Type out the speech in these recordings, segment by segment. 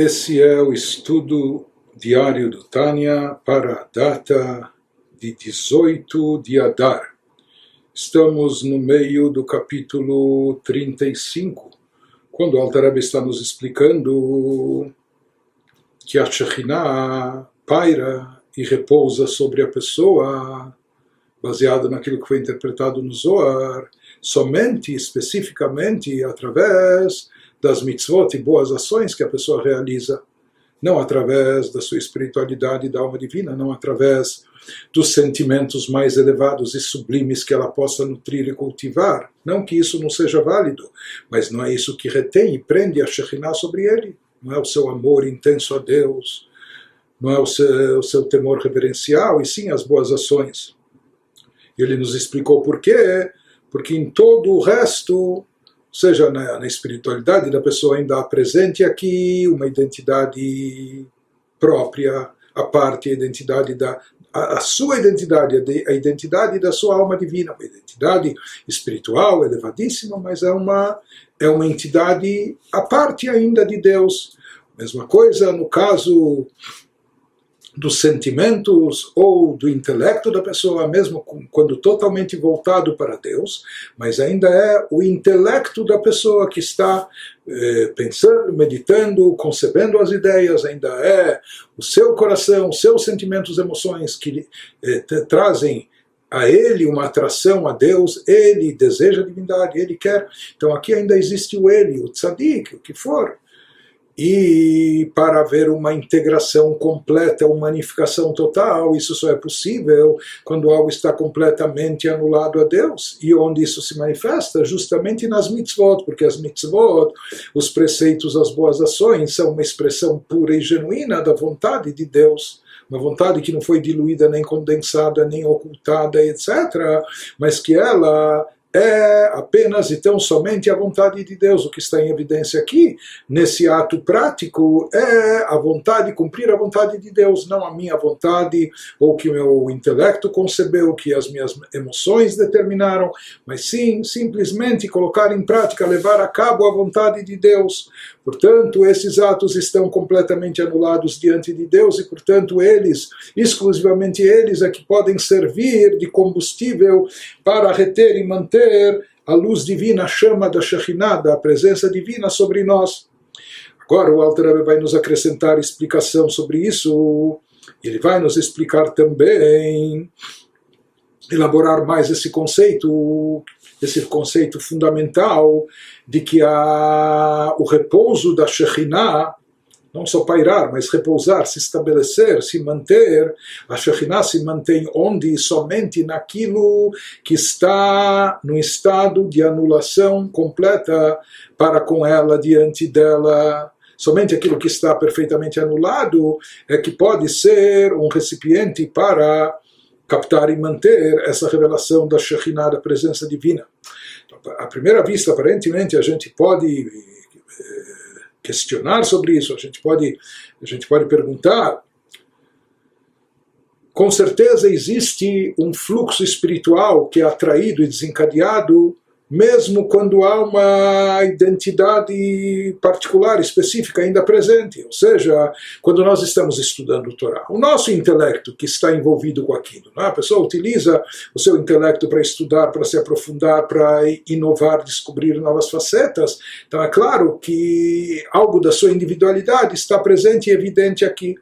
Esse é o estudo diário do Tânia para a data de 18 de Adar. Estamos no meio do capítulo 35, quando o Altareb está nos explicando que a Shekhinah paira e repousa sobre a pessoa, baseado naquilo que foi interpretado no Zohar, somente, especificamente, através das mitzvot e boas ações que a pessoa realiza, não através da sua espiritualidade da alma divina, não através dos sentimentos mais elevados e sublimes que ela possa nutrir e cultivar. Não que isso não seja válido, mas não é isso que retém e prende a Shekhinah sobre ele. Não é o seu amor intenso a Deus, não é o seu, o seu temor reverencial, e sim as boas ações. Ele nos explicou por quê, porque em todo o resto seja na, na espiritualidade da pessoa ainda há presente aqui uma identidade própria, a parte, a identidade da a, a, sua identidade, a identidade da sua alma divina, uma identidade espiritual elevadíssima, mas é uma é uma entidade a parte ainda de Deus. Mesma coisa no caso dos sentimentos ou do intelecto da pessoa, mesmo quando totalmente voltado para Deus, mas ainda é o intelecto da pessoa que está eh, pensando, meditando, concebendo as ideias, ainda é o seu coração, os seus sentimentos, emoções que eh, trazem a ele uma atração a Deus, ele deseja a divindade, ele quer. Então aqui ainda existe o ele, o tzadik, o que for e para haver uma integração completa, uma unificação total, isso só é possível quando algo está completamente anulado a Deus. E onde isso se manifesta? Justamente nas mitzvot, porque as mitzvot, os preceitos, as boas ações, são uma expressão pura e genuína da vontade de Deus uma vontade que não foi diluída, nem condensada, nem ocultada, etc., mas que ela é apenas e tão somente a vontade de Deus. O que está em evidência aqui, nesse ato prático, é a vontade, cumprir a vontade de Deus, não a minha vontade, ou que o meu intelecto concebeu, que as minhas emoções determinaram, mas sim, simplesmente colocar em prática, levar a cabo a vontade de Deus. Portanto, esses atos estão completamente anulados diante de Deus e, portanto, eles, exclusivamente eles, é que podem servir de combustível para reter e manter a luz divina, a chama da Shekhinah, da presença divina sobre nós. Agora o Alter vai nos acrescentar explicação sobre isso. Ele vai nos explicar também, elaborar mais esse conceito esse conceito fundamental de que a, o repouso da Shekhinah, não só pairar, mas repousar, se estabelecer, se manter, a Shekhinah se mantém onde? Somente naquilo que está no estado de anulação completa para com ela, diante dela. Somente aquilo que está perfeitamente anulado é que pode ser um recipiente para captar e manter essa revelação da Shekhinah, da presença divina. Então, à primeira vista, aparentemente, a gente pode eh, questionar sobre isso, a gente pode, a gente pode perguntar. Com certeza existe um fluxo espiritual que é atraído e desencadeado mesmo quando há uma identidade particular, específica ainda presente. Ou seja, quando nós estamos estudando o Torá, o nosso intelecto que está envolvido com aquilo. É? A pessoa utiliza o seu intelecto para estudar, para se aprofundar, para inovar, descobrir novas facetas. Então é claro que algo da sua individualidade está presente e evidente aqui.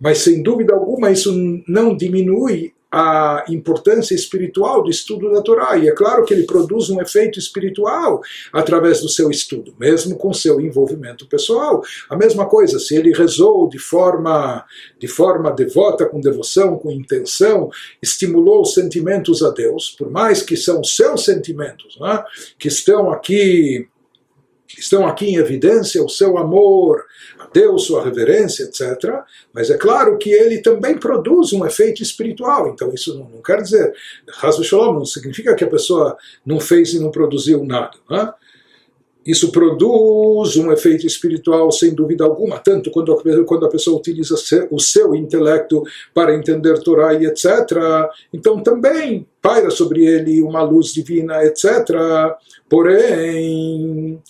Mas sem dúvida alguma isso não diminui a importância espiritual do estudo da Torá. E é claro que ele produz um efeito espiritual através do seu estudo, mesmo com seu envolvimento pessoal. A mesma coisa, se ele rezou de forma, de forma devota, com devoção, com intenção, estimulou os sentimentos a Deus, por mais que são seus sentimentos, né, que estão aqui estão aqui em evidência o seu amor Deus, sua reverência, etc. Mas é claro que ele também produz um efeito espiritual. Então isso não, não quer dizer, Hasbe Shalom, não significa que a pessoa não fez e não produziu nada. Né? Isso produz um efeito espiritual sem dúvida alguma, tanto quando a, quando a pessoa utiliza o seu intelecto para entender Torá e etc. Então também paira sobre ele uma luz divina, etc. Porém,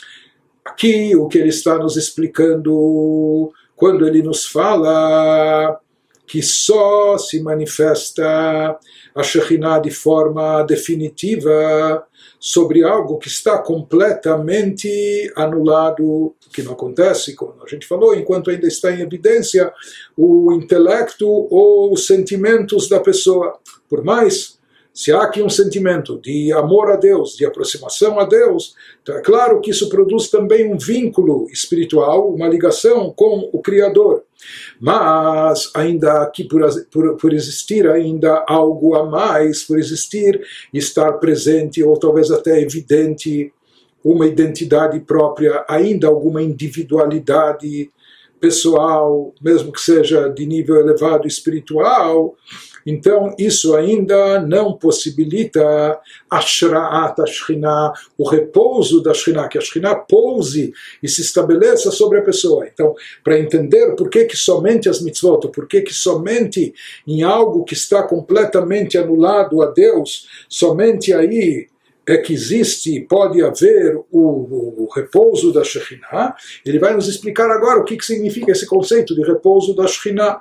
aqui o que ele está nos explicando quando ele nos fala que só se manifesta a Shekhinah de forma definitiva sobre algo que está completamente anulado, que não acontece, como a gente falou, enquanto ainda está em evidência o intelecto ou os sentimentos da pessoa. Por mais se há aqui um sentimento de amor a Deus, de aproximação a Deus, então é claro que isso produz também um vínculo espiritual, uma ligação com o Criador. Mas ainda aqui por, por, por existir ainda algo a mais, por existir estar presente ou talvez até evidente uma identidade própria, ainda alguma individualidade pessoal, mesmo que seja de nível elevado espiritual, então, isso ainda não possibilita a Shra'at Ashkinah, o repouso da Shekhinah, que a Shekhinah pouse e se estabeleça sobre a pessoa. Então, para entender por que, que somente as mitzvot, por que, que somente em algo que está completamente anulado a Deus, somente aí é que existe, pode haver o, o, o, repouso da Shekhinah, ele vai nos explicar agora o que, que significa esse conceito de repouso da Shekhinah.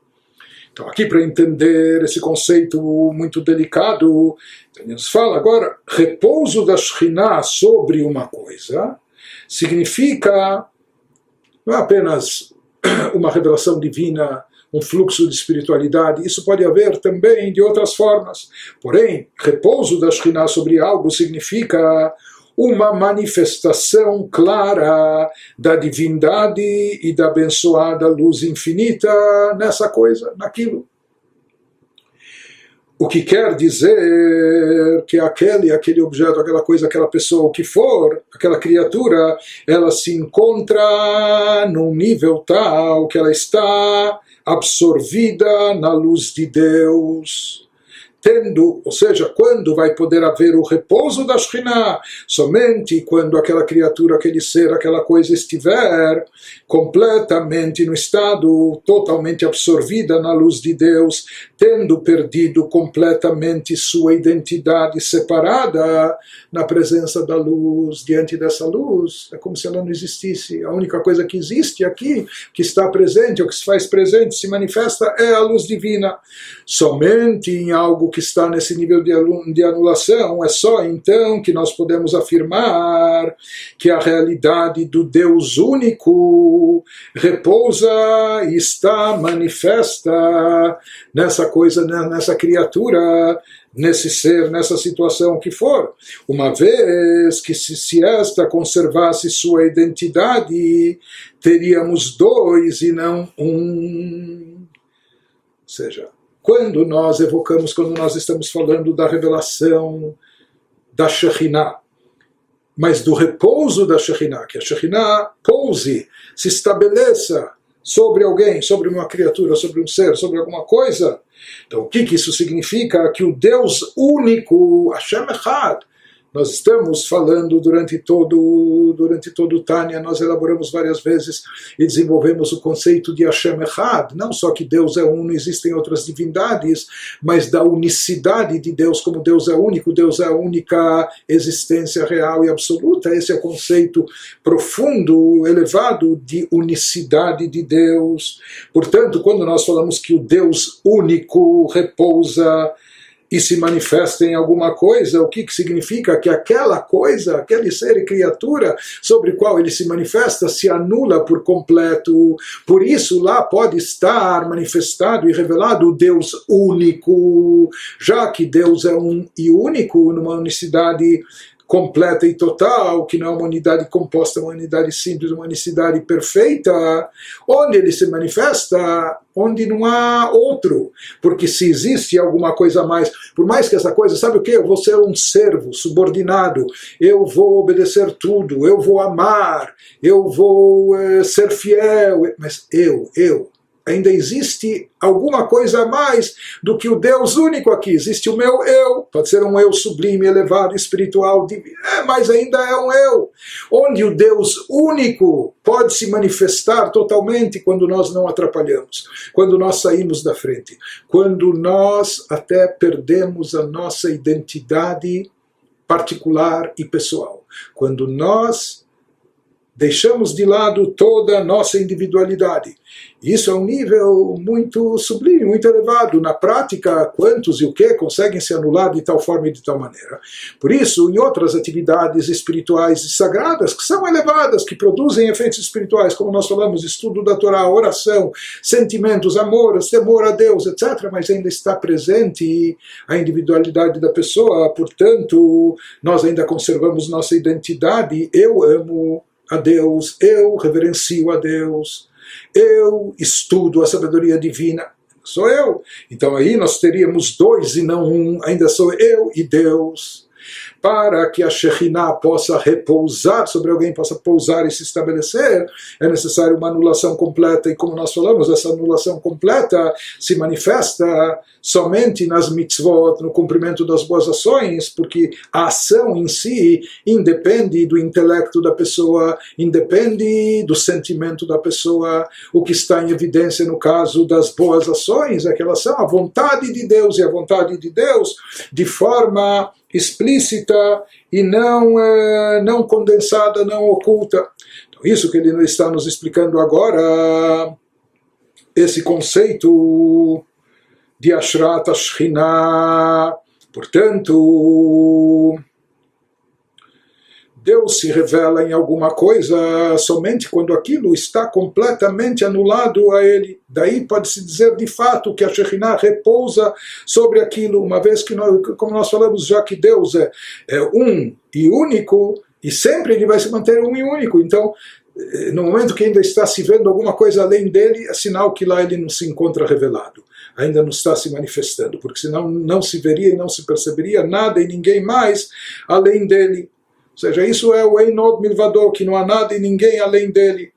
Então, aqui para entender esse conceito muito delicado, nos fala agora, repouso da Shekhinah sobre uma coisa significa não é apenas uma revelação divina, um fluxo de espiritualidade, isso pode haver também de outras formas. Porém, repouso da Shekhinah sobre algo significa uma manifestação clara da divindade e da abençoada luz infinita nessa coisa, naquilo. O que quer dizer que aquele, aquele objeto, aquela coisa, aquela pessoa, o que for, aquela criatura, ela se encontra num nível tal que ela está absorvida na luz de Deus tendo, ou seja, quando vai poder haver o repouso da Shekhinah? Somente quando aquela criatura, aquele ser, aquela coisa estiver completamente no estado totalmente absorvida na luz de Deus, tendo perdido completamente sua identidade separada na presença da luz, diante dessa luz, é como se ela não existisse. A única coisa que existe aqui, que está presente, ou que se faz presente, se manifesta, é a luz divina. Somente em algo que está nesse nível de anulação, é só então que nós podemos afirmar que a realidade do Deus único repousa e está manifesta nessa coisa, né, nessa criatura, nesse ser, nessa situação que for. Uma vez que se, se esta conservasse sua identidade, teríamos dois e não um. Ou seja, quando nós evocamos, quando nós estamos falando da revelação da Shekhinah, mas do repouso da Shekhinah, que a Shekhinah pouse, se estabeleça sobre alguém, sobre uma criatura, sobre um ser, sobre alguma coisa. Então, o que, que isso significa? Que o Deus único, Hashem Echad, nós estamos falando durante todo durante todo o Tânia, nós elaboramos várias vezes e desenvolvemos o conceito de Hashem Echad, não só que Deus é um, não existem outras divindades, mas da unicidade de Deus, como Deus é único, Deus é a única existência real e absoluta. Esse é o conceito profundo, elevado de unicidade de Deus. Portanto, quando nós falamos que o Deus único repousa e se manifesta em alguma coisa, o que, que significa? Que aquela coisa, aquele ser e criatura sobre qual ele se manifesta, se anula por completo. Por isso, lá pode estar manifestado e revelado o Deus único, já que Deus é um e único, numa unicidade completa e total, que não é uma unidade composta, uma unidade simples, uma unicidade perfeita, onde ele se manifesta, onde não há outro. Porque se existe alguma coisa a mais, por mais que essa coisa, sabe o que? Eu vou ser um servo subordinado, eu vou obedecer tudo, eu vou amar, eu vou é, ser fiel, mas eu, eu, ainda existe alguma coisa a mais do que o Deus único aqui. Existe o meu eu, pode ser um eu sublime, elevado, espiritual, divino, é, mas ainda é um eu. Onde o Deus único pode se manifestar totalmente quando nós não atrapalhamos, quando nós saímos da frente, quando nós até perdemos a nossa identidade particular e pessoal. Quando nós deixamos de lado toda a nossa individualidade. Isso é um nível muito sublime, muito elevado. Na prática, quantos e o que conseguem se anular de tal forma e de tal maneira. Por isso, em outras atividades espirituais e sagradas, que são elevadas, que produzem efeitos espirituais, como nós falamos, estudo da Torá, oração, sentimentos, amor, temor a Deus, etc., mas ainda está presente a individualidade da pessoa, portanto, nós ainda conservamos nossa identidade. Eu amo a Deus, eu reverencio a Deus, eu estudo a sabedoria divina, sou eu. Então aí nós teríamos dois e não um, ainda sou eu e Deus para que a Shekhinah possa repousar sobre alguém, possa pousar e se estabelecer, é necessário uma anulação completa. E como nós falamos, essa anulação completa se manifesta somente nas mitzvot, no cumprimento das boas ações, porque a ação em si independe do intelecto da pessoa, independe do sentimento da pessoa. O que está em evidência no caso das boas ações é que elas são a vontade de Deus e a vontade de Deus de forma explícita e não, é, não condensada, não oculta. Então, isso que ele está nos explicando agora, esse conceito de Ashrat Ashkinah, portanto, Deus se revela em alguma coisa somente quando aquilo está completamente anulado a ele. Daí pode-se dizer de fato que a Shekhinah repousa sobre aquilo, uma vez que, nós, como nós falamos, já que Deus é, é um e único, e sempre ele vai se manter um e único. Então, eh, no momento que ainda está se vendo alguma coisa além dele, é sinal que lá ele não se encontra revelado. Ainda não está se manifestando, porque senão não se veria e não se perceberia nada e ninguém mais além dele. Ou seja, isso é o Einod Milvador, que não há nada e ninguém além dele.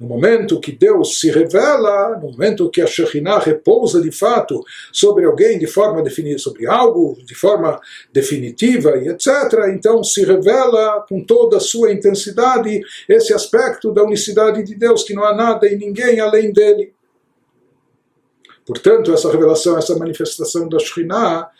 No momento que Deus se revela, no momento que a Shekhinah repousa de fato sobre alguém de forma definida, sobre algo de forma definitiva e etc., então se revela com toda a sua intensidade esse aspecto da unicidade de Deus, que não há nada e ninguém além dele. Portanto, essa revelação, essa manifestação da Shekhinah,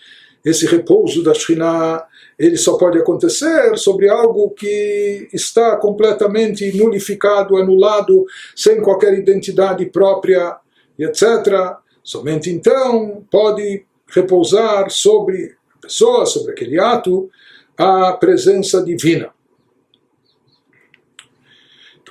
esse repouso da Shekhinah, ele só pode acontecer sobre algo que está completamente nulificado, anulado, sem qualquer identidade própria, etc. Somente então pode repousar sobre a pessoa, sobre aquele ato, a presença divina.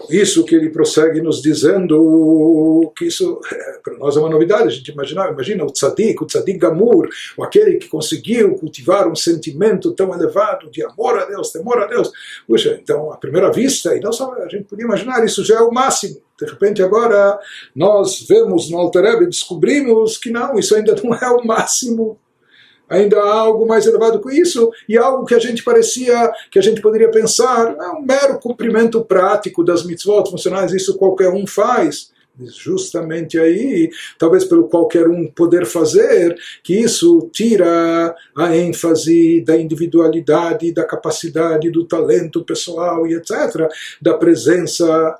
Isso que ele prossegue nos dizendo que isso é, para nós é uma novidade, a gente imagina, imagina o tzadik, o tzadik gamur, ou aquele que conseguiu cultivar um sentimento tão elevado de amor a Deus, temor a Deus. Puxa, então, à primeira vista, e não só a gente podia imaginar, isso já é o máximo. De repente agora nós vemos no Alter e descobrimos que não, isso ainda não é o máximo ainda há algo mais elevado que isso, e algo que a gente parecia, que a gente poderia pensar, é um mero cumprimento prático das mitzvot funcionais, isso qualquer um faz. Justamente aí, talvez pelo qualquer um poder fazer, que isso tira a ênfase da individualidade, da capacidade, do talento pessoal e etc., da presença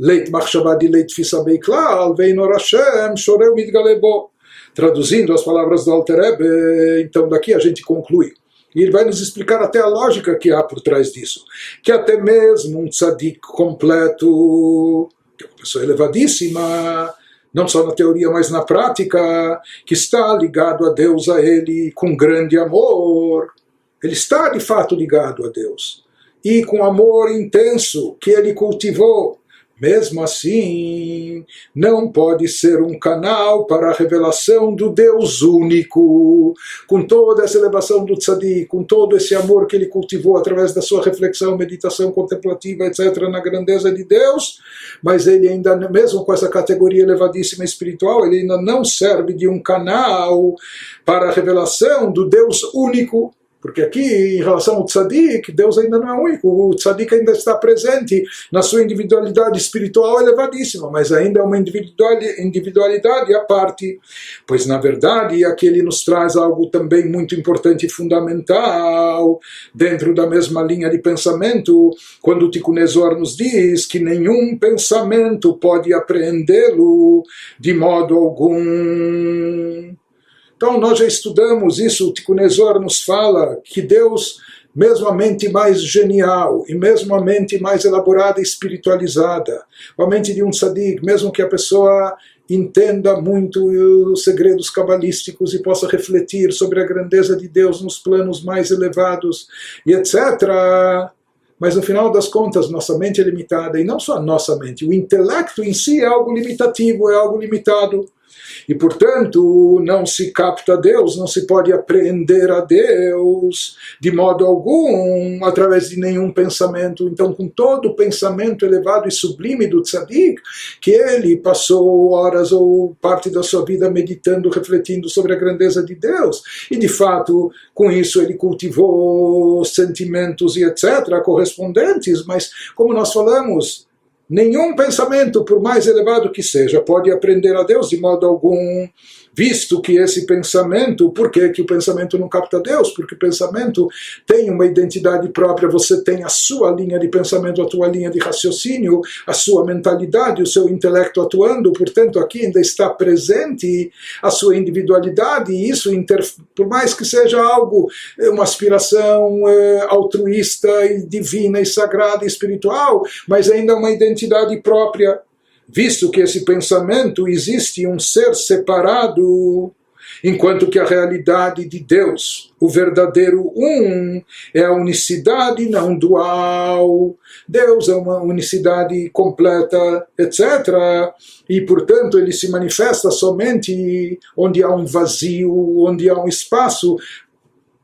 leit machshava de leit fissa beiklal, veinor Hashem, choreu mitgalebo. Traduzindo as palavras do Alter Ebe, então daqui a gente conclui E ele vai nos explicar até a lógica que há por trás disso. Que até mesmo um tzadik completo, que é uma pessoa elevadíssima, não só na teoria, mas na prática, que está ligado a Deus, a Ele, com grande amor. Ele está de fato ligado a Deus. E com amor intenso que ele cultivou mesmo assim, não pode ser um canal para a revelação do Deus único, com toda essa elevação do tzadik, com todo esse amor que ele cultivou através da sua reflexão, meditação contemplativa, etc., na grandeza de Deus, mas ele ainda, mesmo com essa categoria elevadíssima espiritual, ele ainda não serve de um canal para a revelação do Deus único porque aqui, em relação ao tzadik, Deus ainda não é único. O tzadik ainda está presente na sua individualidade espiritual elevadíssima, mas ainda é uma individualidade à parte. Pois, na verdade, aqui ele nos traz algo também muito importante e fundamental, dentro da mesma linha de pensamento, quando o Tikkun nos diz que nenhum pensamento pode apreendê-lo de modo algum. Então nós já estudamos isso, o Tikunezor nos fala que Deus, mesmo a mente mais genial e mesmo a mente mais elaborada e espiritualizada, a mente de um sadiq, mesmo que a pessoa entenda muito os segredos cabalísticos e possa refletir sobre a grandeza de Deus nos planos mais elevados e etc. Mas no final das contas, nossa mente é limitada, e não só a nossa mente, o intelecto em si é algo limitativo, é algo limitado. E, portanto, não se capta Deus, não se pode apreender a Deus de modo algum, através de nenhum pensamento. Então, com todo o pensamento elevado e sublime do tzadik, que ele passou horas ou parte da sua vida meditando, refletindo sobre a grandeza de Deus, e de fato, com isso ele cultivou sentimentos e etc., correspondentes, mas, como nós falamos, Nenhum pensamento, por mais elevado que seja, pode aprender a Deus de modo algum visto que esse pensamento, por que, que o pensamento não capta Deus? Porque o pensamento tem uma identidade própria, você tem a sua linha de pensamento, a tua linha de raciocínio, a sua mentalidade, o seu intelecto atuando, portanto aqui ainda está presente a sua individualidade, e isso, por mais que seja algo, é, uma aspiração é, altruísta e divina e sagrada e espiritual, mas ainda uma identidade própria visto que esse pensamento existe um ser separado, enquanto que a realidade de Deus, o verdadeiro um, é a unicidade não dual. Deus é uma unicidade completa, etc. E, portanto, ele se manifesta somente onde há um vazio, onde há um espaço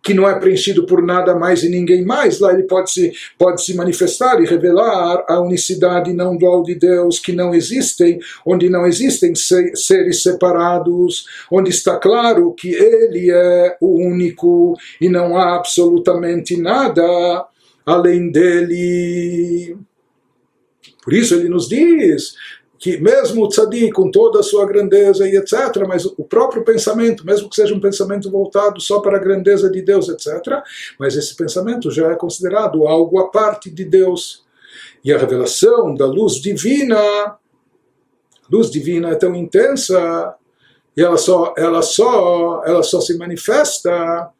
que não é preenchido por nada mais e ninguém mais, lá ele pode se, pode se manifestar e revelar a unicidade não dual de Deus que não existem, onde não existem seres separados, onde está claro que ele é o único e não há absolutamente nada além dele. Por isso ele nos diz: que mesmo o tzadik, com toda a sua grandeza e etc., mas o próprio pensamento, mesmo que seja um pensamento voltado só para a grandeza de Deus, etc., mas esse pensamento já é considerado algo à parte de Deus. E a revelação da luz divina, luz divina é tão intensa, e ela só, ela só, ela só se manifesta,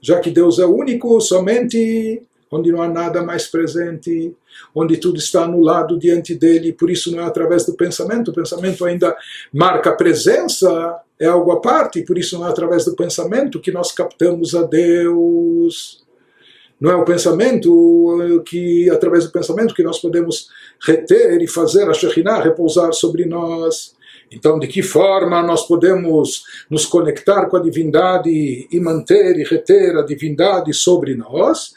já que Deus é único, somente onde não há nada mais presente, onde tudo está anulado diante dele, por isso não é através do pensamento, o pensamento ainda marca a presença, é algo à parte, por isso não é através do pensamento que nós captamos a Deus. Não é o pensamento que, através do pensamento, que nós podemos reter e fazer a Shekhinah repousar sobre nós. Então, de que forma nós podemos nos conectar com a divindade e manter e reter a divindade sobre nós?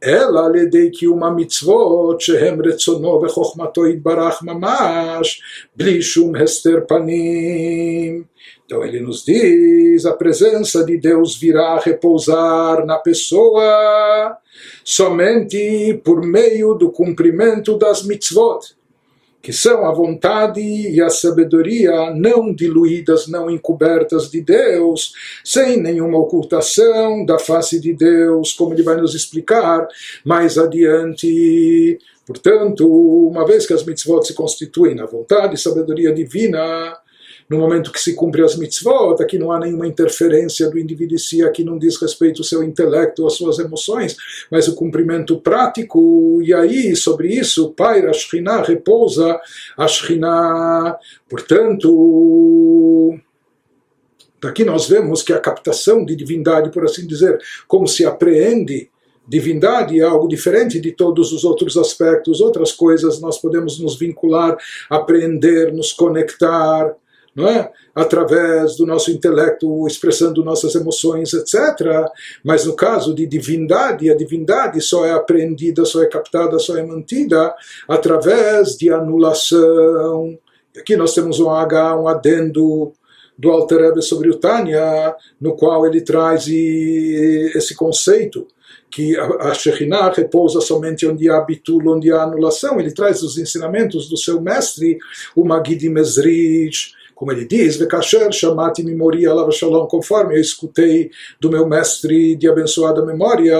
Ela lhe dei que uma mitzvot shehem retzono v'chochmato itbarach mamash blishum hester panim. Então ele nos diz: a presença de Deus virá repousar na pessoa somente por meio do cumprimento das mitzvot que são a vontade e a sabedoria não diluídas, não encobertas de Deus, sem nenhuma ocultação da face de Deus, como ele vai nos explicar mais adiante. Portanto, uma vez que as mitzvot se constituem na vontade e sabedoria divina, no momento que se cumpre as mitzvot, aqui não há nenhuma interferência do indivíduo em si, aqui não diz respeito ao seu intelecto, às suas emoções, mas o cumprimento prático, e aí, sobre isso, paira a Shekhinah, repousa a Shekhinah. Portanto, daqui nós vemos que a captação de divindade, por assim dizer, como se apreende divindade é algo diferente de todos os outros aspectos, outras coisas nós podemos nos vincular, aprender, nos conectar, não é? através do nosso intelecto, expressando nossas emoções, etc. Mas no caso de divindade, a divindade só é apreendida, só é captada, só é mantida através de anulação. Aqui nós temos um H, um adendo do Alter Rebbe sobre o Tânia, no qual ele traz esse conceito que a Shekhinah repousa somente onde há bitul, onde há anulação. Ele traz os ensinamentos do seu mestre, o Magid Mezrich, como ele diz, Vekasher chamati mimori alav shalom, conforme eu escutei do meu mestre de abençoada memória,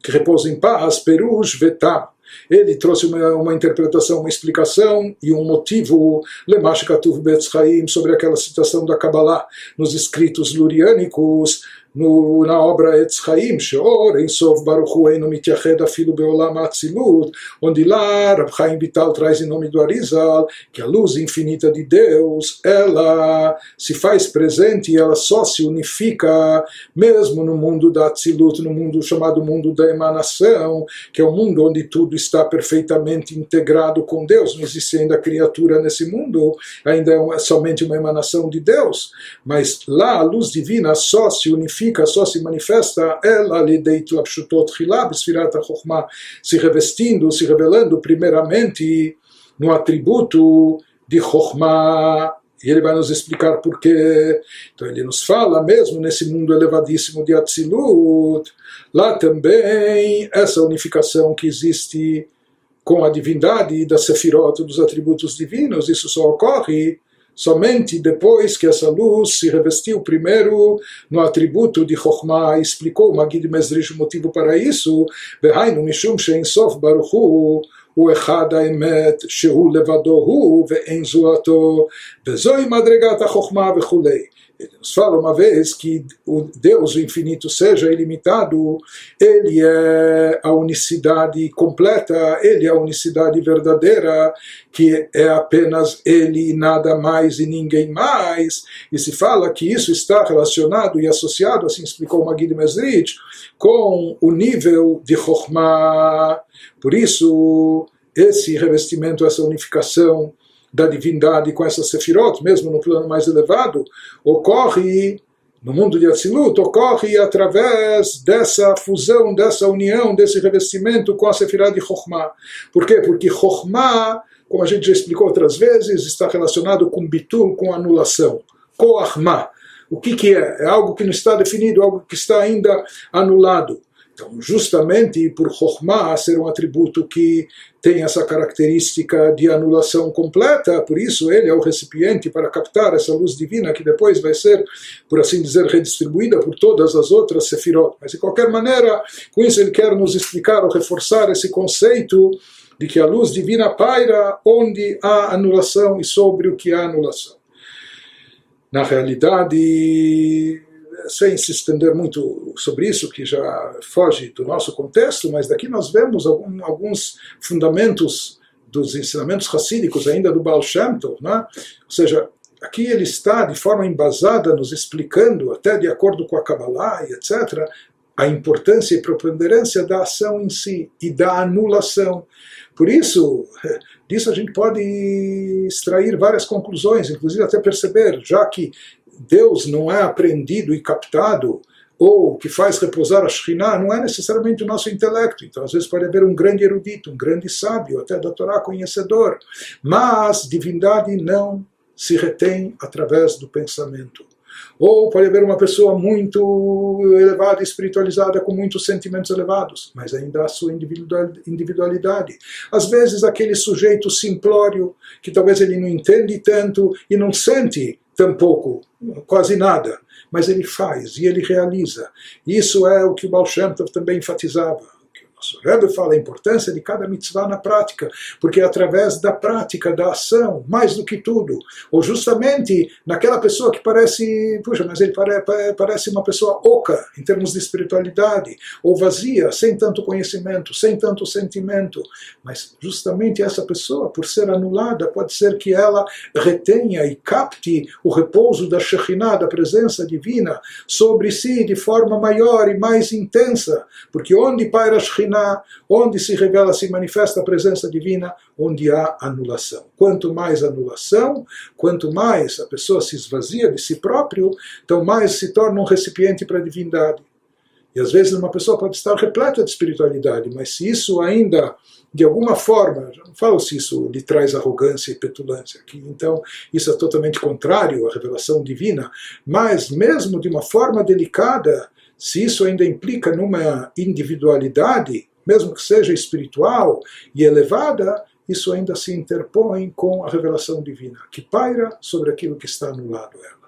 que repousa em paz, Perush Vetá. Ele trouxe uma, uma, interpretação, uma explicação e um motivo, Lemash Katuv Betzchaim, sobre aquela citação da Kabbalah nos escritos luriânicos, no, na obra Etz Chaim, Sheor, Em Sof Baruch Eino Mityahed Afilu Beolam Atzilut, onde lá Rab Chaim Vital traz em nome do Arizal que a luz infinita de Deus, ela se faz presente e ela só se unifica mesmo no mundo da Atzilut, no mundo chamado mundo da emanação, que é o mundo onde tudo está perfeitamente integrado com Deus, não existe ainda criatura nesse mundo, ainda é somente uma emanação de Deus, mas lá a luz divina só se unifica significa, só se manifesta ela lideit lapshutot chilá, besfirat chokhmah, se revestindo, se revelando primeiramente no atributo de chokhmah, e ele vai nos explicar por quê. Então ele nos fala, mesmo nesse mundo elevadíssimo de Atzilut, lá também essa unificação que existe com a divindade da Sefirot, dos atributos divinos, isso só ocorre Somente depois que essa luz se revestiu primeiro no atributo de Chokhmah, explicou o Magid Mezrich o motivo para isso, Behainu Mishum Shein Sof Baruchu, הוא אחד האמת שהוא לבדו הוא ואין זולתו וזוהי מדרגת החוכמה וכולי. nos fala uma vez que o Deus, o infinito, seja ilimitado, ele é a unicidade completa, ele é a unicidade verdadeira, que é apenas ele e nada mais e ninguém mais. E se fala que isso está relacionado e associado, assim explicou Magid Mesrich, com o nível de Chokhmah. Por isso, esse revestimento, essa unificação, da divindade com essa sefirot, mesmo no plano mais elevado, ocorre no mundo de Atzilut, ocorre através dessa fusão, dessa união, desse revestimento com a sefirah de Chokhmah. Por quê? Porque Chokhmah, como a gente já explicou outras vezes, está relacionado com Bitul, com anulação. Koachmah. O que, que é? É algo que não está definido, algo que está ainda anulado. Então, justamente por Chokhmah ser um atributo que tem essa característica de anulação completa, por isso ele é o recipiente para captar essa luz divina que depois vai ser, por assim dizer, redistribuída por todas as outras sefirot. Mas, de qualquer maneira, com isso ele quer nos explicar ou reforçar esse conceito de que a luz divina paira onde há anulação e sobre o que há anulação. Na realidade, sem se estender muito sobre isso, que já foge do nosso contexto, mas daqui nós vemos algum, alguns fundamentos dos ensinamentos racídicos ainda do Baal Shem Tov, né? ou seja, aqui ele está de forma embasada nos explicando, até de acordo com a Kabbalah e etc., a importância e preponderância da ação em si e da anulação. Por isso, disso a gente pode extrair várias conclusões, inclusive até perceber, já que Deus não é aprendido e captado, ou que faz repousar a Shekhinah, não é necessariamente o nosso intelecto. Então, às vezes, pode haver um grande erudito, um grande sábio, até da Torá conhecedor. Mas divindade não se retém através do pensamento. Ou pode haver uma pessoa muito elevada, espiritualizada, com muitos sentimentos elevados, mas ainda a sua individualidade. Às vezes, aquele sujeito simplório, que talvez ele não entende tanto e não sente tampouco, quase nada, mas ele faz e ele realiza. Isso é o que o Baal Shem Tov também enfatizava. Nós. O Rebbe fala a importância de cada mitzvah na prática, porque é através da prática, da ação, mais do que tudo, ou justamente naquela pessoa que parece, puxa, mas ele parece uma pessoa oca em termos de espiritualidade, ou vazia, sem tanto conhecimento, sem tanto sentimento, mas justamente essa pessoa, por ser anulada, pode ser que ela retenha e capte o repouso da Shekhinah, da presença divina, sobre si de forma maior e mais intensa, porque onde paira a Shekhinah, onde se revela, se manifesta a presença divina, onde há anulação. Quanto mais anulação, quanto mais a pessoa se esvazia de si próprio, então mais se torna um recipiente para a divindade. E às vezes uma pessoa pode estar repleta de espiritualidade, mas se isso ainda, de alguma forma, não falo se isso lhe traz arrogância e petulância, que então isso é totalmente contrário à revelação divina, mas mesmo de uma forma delicada, se isso ainda implica numa individualidade, mesmo que seja espiritual e elevada, isso ainda se interpõe com a revelação divina, que paira sobre aquilo que está anulado ela.